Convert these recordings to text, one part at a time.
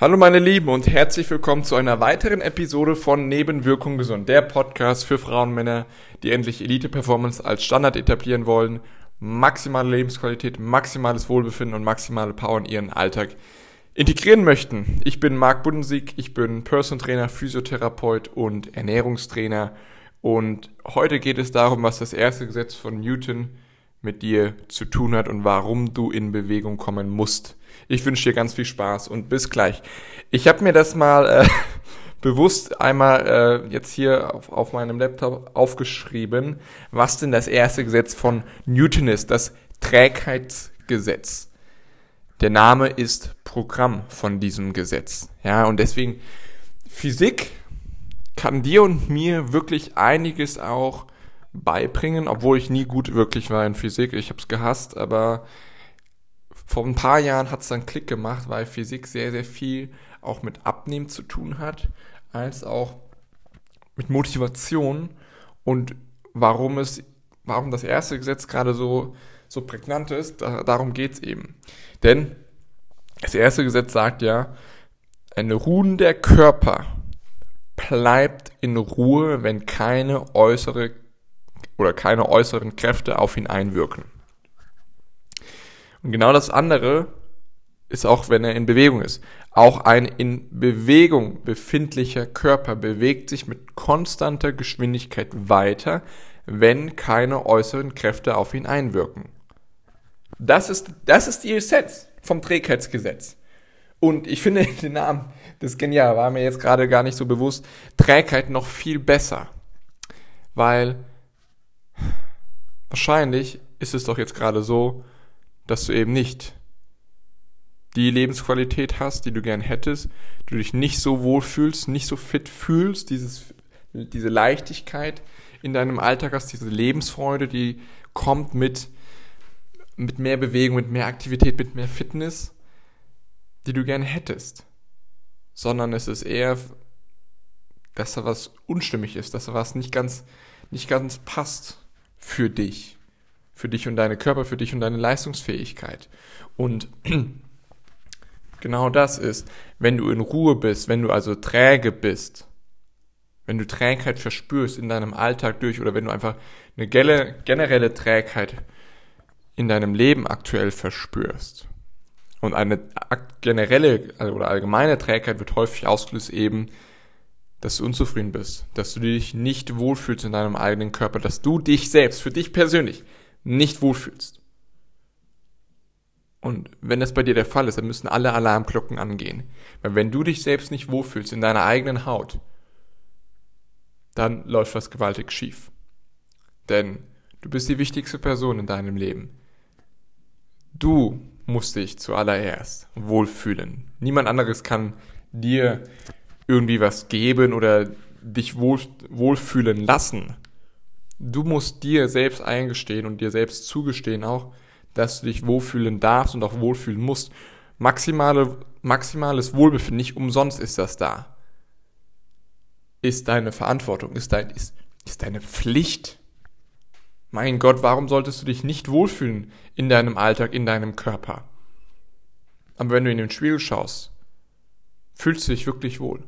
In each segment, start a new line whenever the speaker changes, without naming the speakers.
Hallo meine Lieben und herzlich willkommen zu einer weiteren Episode von Nebenwirkung gesund, der Podcast für Frauen und Männer, die endlich Elite-Performance als Standard etablieren wollen, maximale Lebensqualität, maximales Wohlbefinden und maximale Power in ihren Alltag integrieren möchten. Ich bin Marc Budensieg, ich bin Person Trainer, Physiotherapeut und Ernährungstrainer und heute geht es darum, was das erste Gesetz von Newton mit dir zu tun hat und warum du in Bewegung kommen musst. Ich wünsche dir ganz viel Spaß und bis gleich. Ich habe mir das mal äh, bewusst einmal äh, jetzt hier auf, auf meinem Laptop aufgeschrieben, was denn das erste Gesetz von Newton ist, das Trägheitsgesetz. Der Name ist Programm von diesem Gesetz. Ja, und deswegen Physik kann dir und mir wirklich einiges auch beibringen, obwohl ich nie gut wirklich war in Physik. Ich habe es gehasst, aber vor ein paar Jahren hat es dann Klick gemacht, weil Physik sehr, sehr viel auch mit Abnehmen zu tun hat, als auch mit Motivation und warum es, warum das erste Gesetz gerade so, so prägnant ist, da, darum geht's eben. Denn das erste Gesetz sagt ja, ein ruhender Körper bleibt in Ruhe, wenn keine äußere oder keine äußeren Kräfte auf ihn einwirken. Und genau das andere ist auch, wenn er in Bewegung ist. Auch ein in Bewegung befindlicher Körper bewegt sich mit konstanter Geschwindigkeit weiter, wenn keine äußeren Kräfte auf ihn einwirken. Das ist, das ist die Essenz vom Trägheitsgesetz. Und ich finde den Namen, das ist genial, war mir jetzt gerade gar nicht so bewusst, Trägheit noch viel besser. Weil wahrscheinlich ist es doch jetzt gerade so, dass du eben nicht die Lebensqualität hast, die du gern hättest, du dich nicht so wohl fühlst, nicht so fit fühlst, dieses, diese Leichtigkeit in deinem Alltag hast, diese Lebensfreude, die kommt mit, mit mehr Bewegung, mit mehr Aktivität, mit mehr Fitness, die du gern hättest. Sondern es ist eher, dass da was unstimmig ist, dass da was nicht ganz, nicht ganz passt für dich für dich und deine Körper, für dich und deine Leistungsfähigkeit. Und genau das ist, wenn du in Ruhe bist, wenn du also träge bist, wenn du Trägheit verspürst in deinem Alltag durch oder wenn du einfach eine generelle Trägheit in deinem Leben aktuell verspürst. Und eine generelle also oder allgemeine Trägheit wird häufig ausgelöst eben, dass du unzufrieden bist, dass du dich nicht wohlfühlst in deinem eigenen Körper, dass du dich selbst, für dich persönlich, nicht wohlfühlst. Und wenn das bei dir der Fall ist, dann müssen alle Alarmglocken angehen. Weil wenn du dich selbst nicht wohlfühlst in deiner eigenen Haut, dann läuft was gewaltig schief. Denn du bist die wichtigste Person in deinem Leben. Du musst dich zuallererst wohlfühlen. Niemand anderes kann dir irgendwie was geben oder dich wohl, wohlfühlen lassen du musst dir selbst eingestehen und dir selbst zugestehen auch, dass du dich wohlfühlen darfst und auch wohlfühlen musst. Maximale, maximales Wohlbefinden, nicht umsonst ist das da. Ist deine Verantwortung, ist, dein, ist, ist deine Pflicht. Mein Gott, warum solltest du dich nicht wohlfühlen in deinem Alltag, in deinem Körper? Aber wenn du in den Spiegel schaust, fühlst du dich wirklich wohl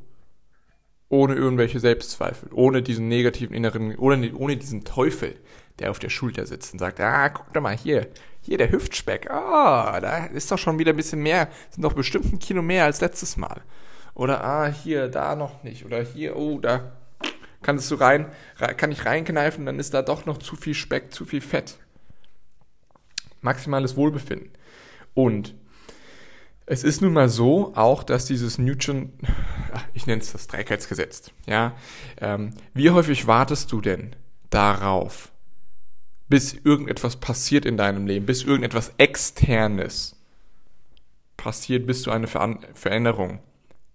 ohne irgendwelche Selbstzweifel, ohne diesen negativen inneren, ohne, ohne diesen Teufel, der auf der Schulter sitzt und sagt, ah, guck doch mal hier, hier der Hüftspeck, ah, da ist doch schon wieder ein bisschen mehr, sind doch bestimmt ein Kilo mehr als letztes Mal. Oder, ah, hier, da noch nicht, oder hier, oh, da kannst du rein, kann ich reinkneifen, dann ist da doch noch zu viel Speck, zu viel Fett. Maximales Wohlbefinden. Und es ist nun mal so, auch dass dieses Newton, ich nenne es das Trägheitsgesetz, ja. Ähm, wie häufig wartest du denn darauf, bis irgendetwas passiert in deinem Leben, bis irgendetwas Externes passiert, bis du eine Veränderung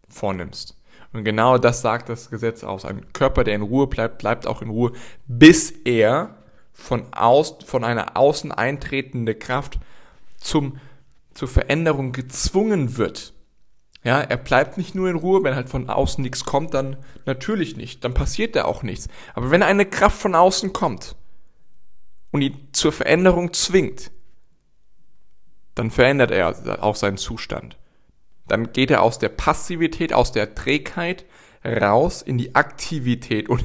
vornimmst? Und genau das sagt das Gesetz aus. Ein Körper, der in Ruhe bleibt, bleibt auch in Ruhe, bis er von, aus, von einer außen eintretende Kraft zum zur Veränderung gezwungen wird. Ja, er bleibt nicht nur in Ruhe, wenn halt von außen nichts kommt, dann natürlich nicht, dann passiert da auch nichts. Aber wenn eine Kraft von außen kommt und ihn zur Veränderung zwingt, dann verändert er auch seinen Zustand. dann geht er aus der Passivität, aus der Trägheit raus in die Aktivität. Und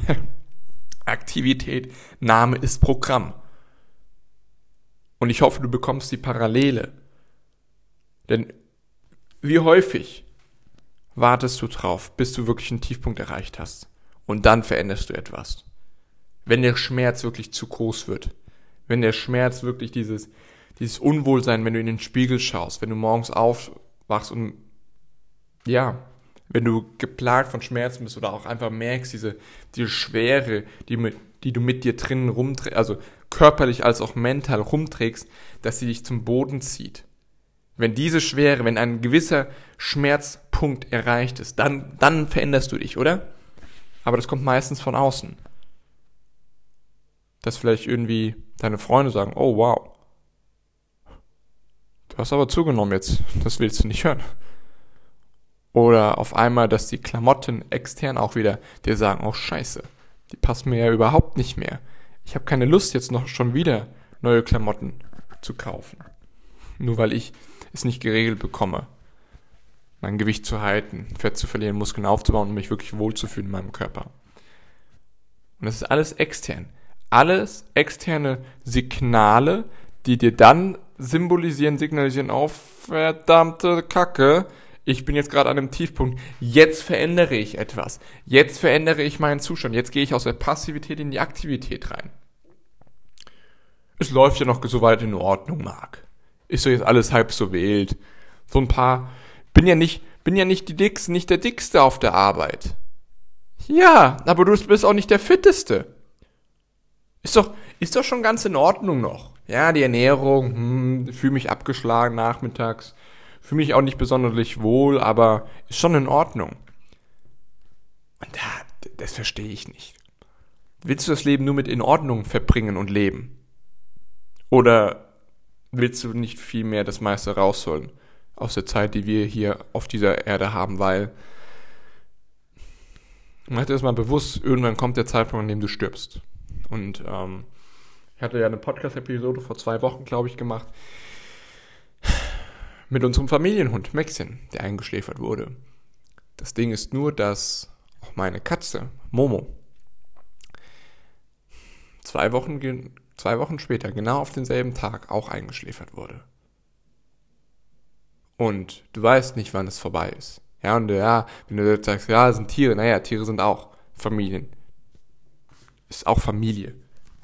Aktivität, Name ist Programm. Und ich hoffe, du bekommst die Parallele. Denn wie häufig wartest du drauf, bis du wirklich einen Tiefpunkt erreicht hast? Und dann veränderst du etwas. Wenn der Schmerz wirklich zu groß wird. Wenn der Schmerz wirklich dieses, dieses Unwohlsein, wenn du in den Spiegel schaust, wenn du morgens aufwachst und ja, wenn du geplagt von Schmerzen bist oder auch einfach merkst, diese, diese Schwere, die, mit, die du mit dir drinnen rumträgst, also körperlich als auch mental rumträgst, dass sie dich zum Boden zieht. Wenn diese Schwere, wenn ein gewisser Schmerzpunkt erreicht ist, dann, dann veränderst du dich, oder? Aber das kommt meistens von außen. Dass vielleicht irgendwie deine Freunde sagen, oh wow, du hast aber zugenommen jetzt, das willst du nicht hören. Oder auf einmal, dass die Klamotten extern auch wieder dir sagen, oh scheiße, die passen mir ja überhaupt nicht mehr. Ich habe keine Lust jetzt noch schon wieder neue Klamotten zu kaufen. Nur weil ich es nicht geregelt bekomme, mein Gewicht zu halten, Fett zu verlieren, Muskeln aufzubauen und mich wirklich wohlzufühlen in meinem Körper. Und das ist alles extern. Alles externe Signale, die dir dann symbolisieren, signalisieren, oh verdammte Kacke, ich bin jetzt gerade an einem Tiefpunkt, jetzt verändere ich etwas, jetzt verändere ich meinen Zustand, jetzt gehe ich aus der Passivität in die Aktivität rein. Es läuft ja noch so weit in Ordnung, Marc. Ist doch jetzt alles halb so wild. So ein paar, bin ja nicht, bin ja nicht die Dickste, nicht der Dickste auf der Arbeit. Ja, aber du bist auch nicht der Fitteste. Ist doch, ist doch schon ganz in Ordnung noch. Ja, die Ernährung, hm, fühle mich abgeschlagen nachmittags fühle mich auch nicht besonders wohl, aber ist schon in Ordnung. Und da, das verstehe ich nicht. Willst du das Leben nur mit in Ordnung verbringen und leben? Oder willst du nicht viel mehr das meiste rausholen aus der Zeit, die wir hier auf dieser Erde haben, weil mach dir das mal bewusst, irgendwann kommt der Zeitpunkt, an dem du stirbst. Und ähm, ich hatte ja eine Podcast-Episode vor zwei Wochen, glaube ich, gemacht, mit unserem Familienhund Maxin, der eingeschläfert wurde. Das Ding ist nur, dass auch meine Katze, Momo, zwei Wochen, zwei Wochen später, genau auf denselben Tag, auch eingeschläfert wurde. Und du weißt nicht, wann es vorbei ist. Ja, und ja, wenn du sagst, ja, sind Tiere, naja, Tiere sind auch Familien. Ist auch Familie.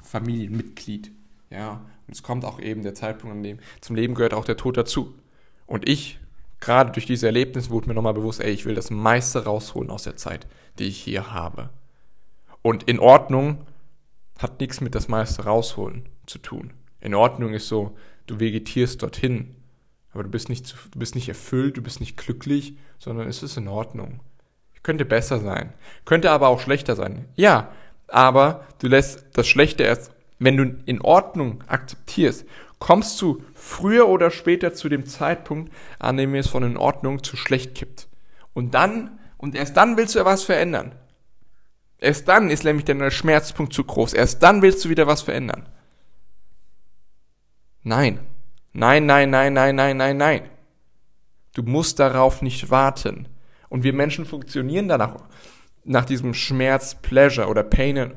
Familienmitglied. Ja, und es kommt auch eben der Zeitpunkt, an dem zum Leben gehört auch der Tod dazu. Und ich, gerade durch diese Erlebnis, wurde mir nochmal bewusst, ey, ich will das meiste rausholen aus der Zeit, die ich hier habe. Und in Ordnung hat nichts mit das meiste rausholen zu tun. In Ordnung ist so, du vegetierst dorthin, aber du bist nicht, du bist nicht erfüllt, du bist nicht glücklich, sondern es ist in Ordnung. Könnte besser sein, könnte aber auch schlechter sein. Ja, aber du lässt das Schlechte erst, wenn du in Ordnung akzeptierst kommst du früher oder später zu dem Zeitpunkt, an dem es von in Ordnung zu schlecht kippt. Und dann, und erst dann willst du ja was verändern. Erst dann ist nämlich dein Schmerzpunkt zu groß. Erst dann willst du wieder was verändern. Nein. Nein, nein, nein, nein, nein, nein, nein. Du musst darauf nicht warten. Und wir Menschen funktionieren danach, nach diesem Schmerz, Pleasure oder Pain, and,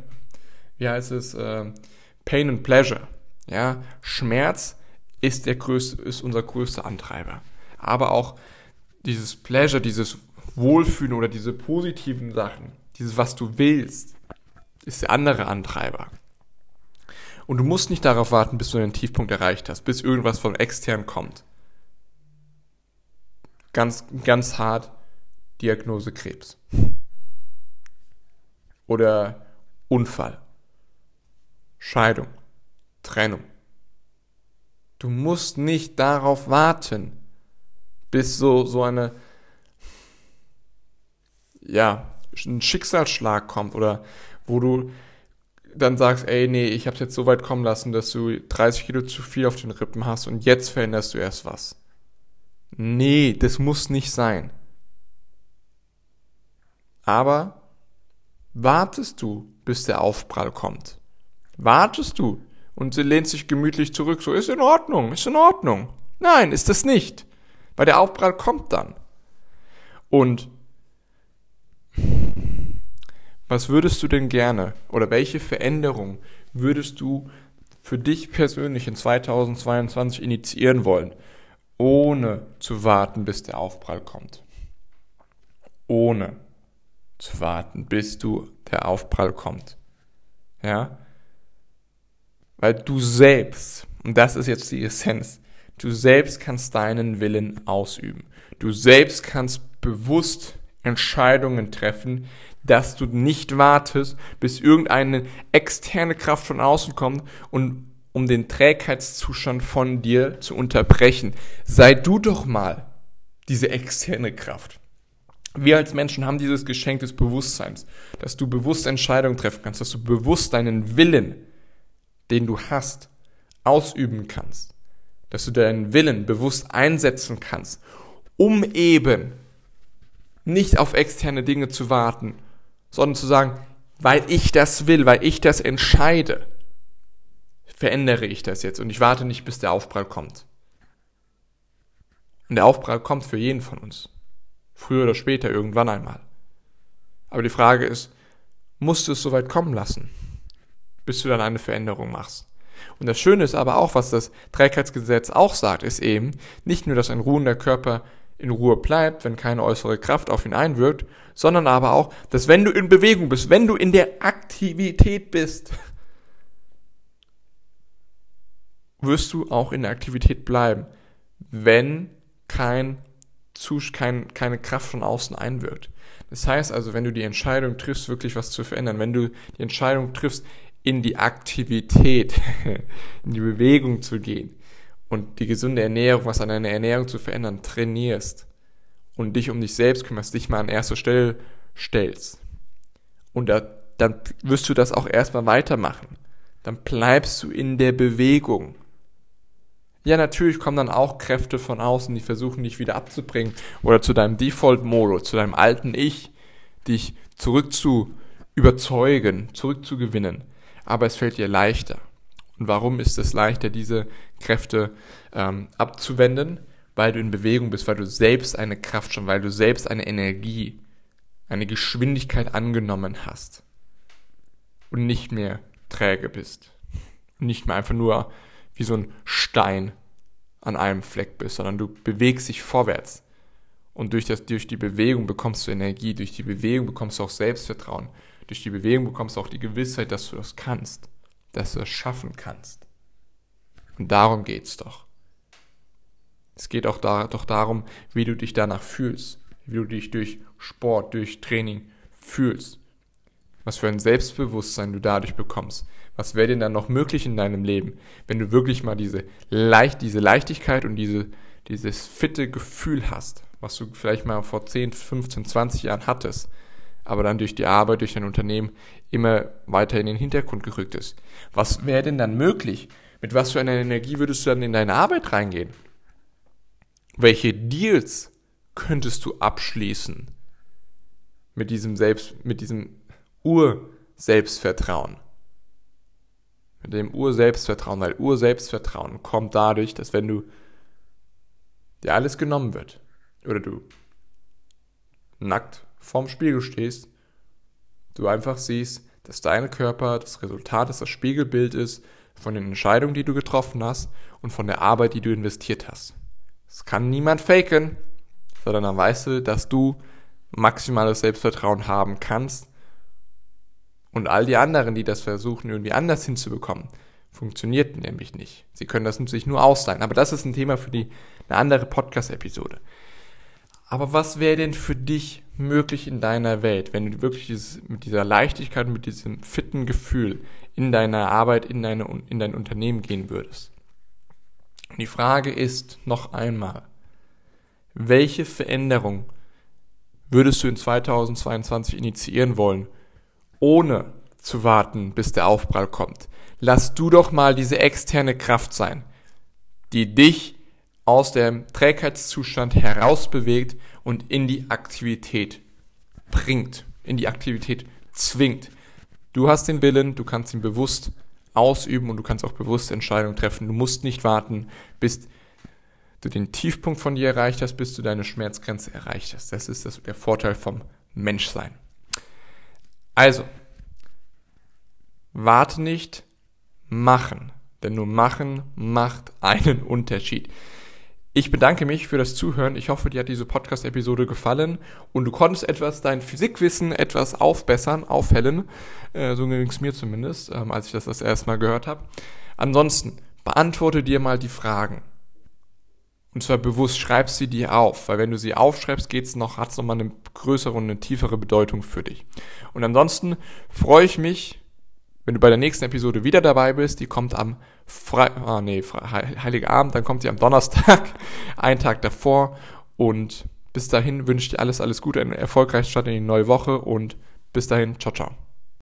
wie heißt es, äh, Pain and Pleasure. Ja, Schmerz ist der größte, ist unser größter Antreiber. Aber auch dieses Pleasure, dieses Wohlfühlen oder diese positiven Sachen, dieses was du willst, ist der andere Antreiber. Und du musst nicht darauf warten, bis du einen Tiefpunkt erreicht hast, bis irgendwas von extern kommt. Ganz, ganz hart Diagnose Krebs. Oder Unfall. Scheidung. Trennung. Du musst nicht darauf warten, bis so, so eine, ja, ein Schicksalsschlag kommt oder wo du dann sagst, ey, nee, ich hab's jetzt so weit kommen lassen, dass du 30 Kilo zu viel auf den Rippen hast und jetzt veränderst du erst was. Nee, das muss nicht sein. Aber wartest du, bis der Aufprall kommt? Wartest du, und sie lehnt sich gemütlich zurück, so ist in Ordnung, ist in Ordnung. Nein, ist es nicht, weil der Aufprall kommt dann. Und was würdest du denn gerne oder welche Veränderung würdest du für dich persönlich in 2022 initiieren wollen, ohne zu warten, bis der Aufprall kommt? Ohne zu warten, bis du der Aufprall kommt. Ja? Weil du selbst, und das ist jetzt die Essenz, du selbst kannst deinen Willen ausüben. Du selbst kannst bewusst Entscheidungen treffen, dass du nicht wartest, bis irgendeine externe Kraft von außen kommt und um den Trägheitszustand von dir zu unterbrechen. Sei du doch mal diese externe Kraft. Wir als Menschen haben dieses Geschenk des Bewusstseins, dass du bewusst Entscheidungen treffen kannst, dass du bewusst deinen Willen, den du hast, ausüben kannst, dass du deinen Willen bewusst einsetzen kannst, um eben nicht auf externe Dinge zu warten, sondern zu sagen, weil ich das will, weil ich das entscheide, verändere ich das jetzt und ich warte nicht, bis der Aufprall kommt. Und der Aufprall kommt für jeden von uns. Früher oder später, irgendwann einmal. Aber die Frage ist, musst du es so weit kommen lassen, bis du dann eine Veränderung machst? Und das Schöne ist aber auch, was das Trägheitsgesetz auch sagt, ist eben nicht nur, dass ein ruhender Körper in Ruhe bleibt, wenn keine äußere Kraft auf ihn einwirkt, sondern aber auch, dass wenn du in Bewegung bist, wenn du in der Aktivität bist, wirst du auch in der Aktivität bleiben, wenn kein, kein, keine Kraft von außen einwirkt. Das heißt also, wenn du die Entscheidung triffst, wirklich was zu verändern, wenn du die Entscheidung triffst, in die Aktivität, in die Bewegung zu gehen, und die gesunde Ernährung, was an deiner Ernährung zu verändern, trainierst und dich um dich selbst kümmerst, dich mal an erste Stelle stellst. Und da, dann wirst du das auch erstmal weitermachen. Dann bleibst du in der Bewegung. Ja, natürlich kommen dann auch Kräfte von außen, die versuchen dich wieder abzubringen oder zu deinem Default-Modus, zu deinem alten Ich, dich zurück zu überzeugen, zurückzugewinnen. Aber es fällt dir leichter. Und warum ist es leichter, diese Kräfte ähm, abzuwenden? Weil du in Bewegung bist, weil du selbst eine Kraft schon, weil du selbst eine Energie, eine Geschwindigkeit angenommen hast. Und nicht mehr träge bist. Und nicht mehr einfach nur wie so ein Stein an einem Fleck bist, sondern du bewegst dich vorwärts. Und durch, das, durch die Bewegung bekommst du Energie, durch die Bewegung bekommst du auch Selbstvertrauen, durch die Bewegung bekommst du auch die Gewissheit, dass du das kannst dass du es schaffen kannst. Und darum geht's doch. Es geht auch da, doch darum, wie du dich danach fühlst, wie du dich durch Sport, durch Training fühlst, was für ein Selbstbewusstsein du dadurch bekommst. Was wäre denn dann noch möglich in deinem Leben, wenn du wirklich mal diese, Leicht, diese Leichtigkeit und diese, dieses fitte Gefühl hast, was du vielleicht mal vor 10, 15, 20 Jahren hattest, aber dann durch die Arbeit, durch dein Unternehmen immer weiter in den Hintergrund gerückt ist. Was wäre denn dann möglich? Mit was für einer Energie würdest du dann in deine Arbeit reingehen? Welche Deals könntest du abschließen mit diesem Selbst, mit diesem Ur-Selbstvertrauen? Mit dem Ur-Selbstvertrauen, weil Ur-Selbstvertrauen kommt dadurch, dass wenn du dir alles genommen wird oder du nackt vorm Spiegel stehst, du einfach siehst, dass dein Körper das Resultat, dass das Spiegelbild ist von den Entscheidungen, die du getroffen hast und von der Arbeit, die du investiert hast. Das kann niemand faken, sondern dann weißt du, dass du maximales Selbstvertrauen haben kannst und all die anderen, die das versuchen, irgendwie anders hinzubekommen, funktioniert nämlich nicht. Sie können das sich nur ausleihen. Aber das ist ein Thema für die, eine andere Podcast-Episode. Aber was wäre denn für dich möglich in deiner Welt, wenn du wirklich dieses, mit dieser Leichtigkeit, mit diesem fitten Gefühl in deiner Arbeit, in, deine, in dein Unternehmen gehen würdest? Und die Frage ist noch einmal, welche Veränderung würdest du in 2022 initiieren wollen, ohne zu warten, bis der Aufprall kommt? Lass du doch mal diese externe Kraft sein, die dich aus dem Trägheitszustand herausbewegt und in die Aktivität bringt, in die Aktivität zwingt. Du hast den Willen, du kannst ihn bewusst ausüben und du kannst auch bewusst Entscheidungen treffen. Du musst nicht warten, bis du den Tiefpunkt von dir erreicht hast, bis du deine Schmerzgrenze erreicht hast. Das ist das, der Vorteil vom Menschsein. Also, warte nicht, machen. Denn nur machen macht einen Unterschied. Ich bedanke mich für das Zuhören. Ich hoffe, dir hat diese Podcast-Episode gefallen und du konntest etwas dein Physikwissen etwas aufbessern, aufhellen. Äh, so ging es mir zumindest, ähm, als ich das das erste Mal gehört habe. Ansonsten, beantworte dir mal die Fragen. Und zwar bewusst schreib sie dir auf, weil wenn du sie aufschreibst, geht's noch, hat's nochmal eine größere und eine tiefere Bedeutung für dich. Und ansonsten freue ich mich, wenn du bei der nächsten Episode wieder dabei bist, die kommt am Fre ah, nee, Fre Heilige Abend, dann kommt sie am Donnerstag, einen Tag davor. Und bis dahin wünsche ich dir alles, alles Gute, einen erfolgreichen Start in die neue Woche und bis dahin, ciao, ciao.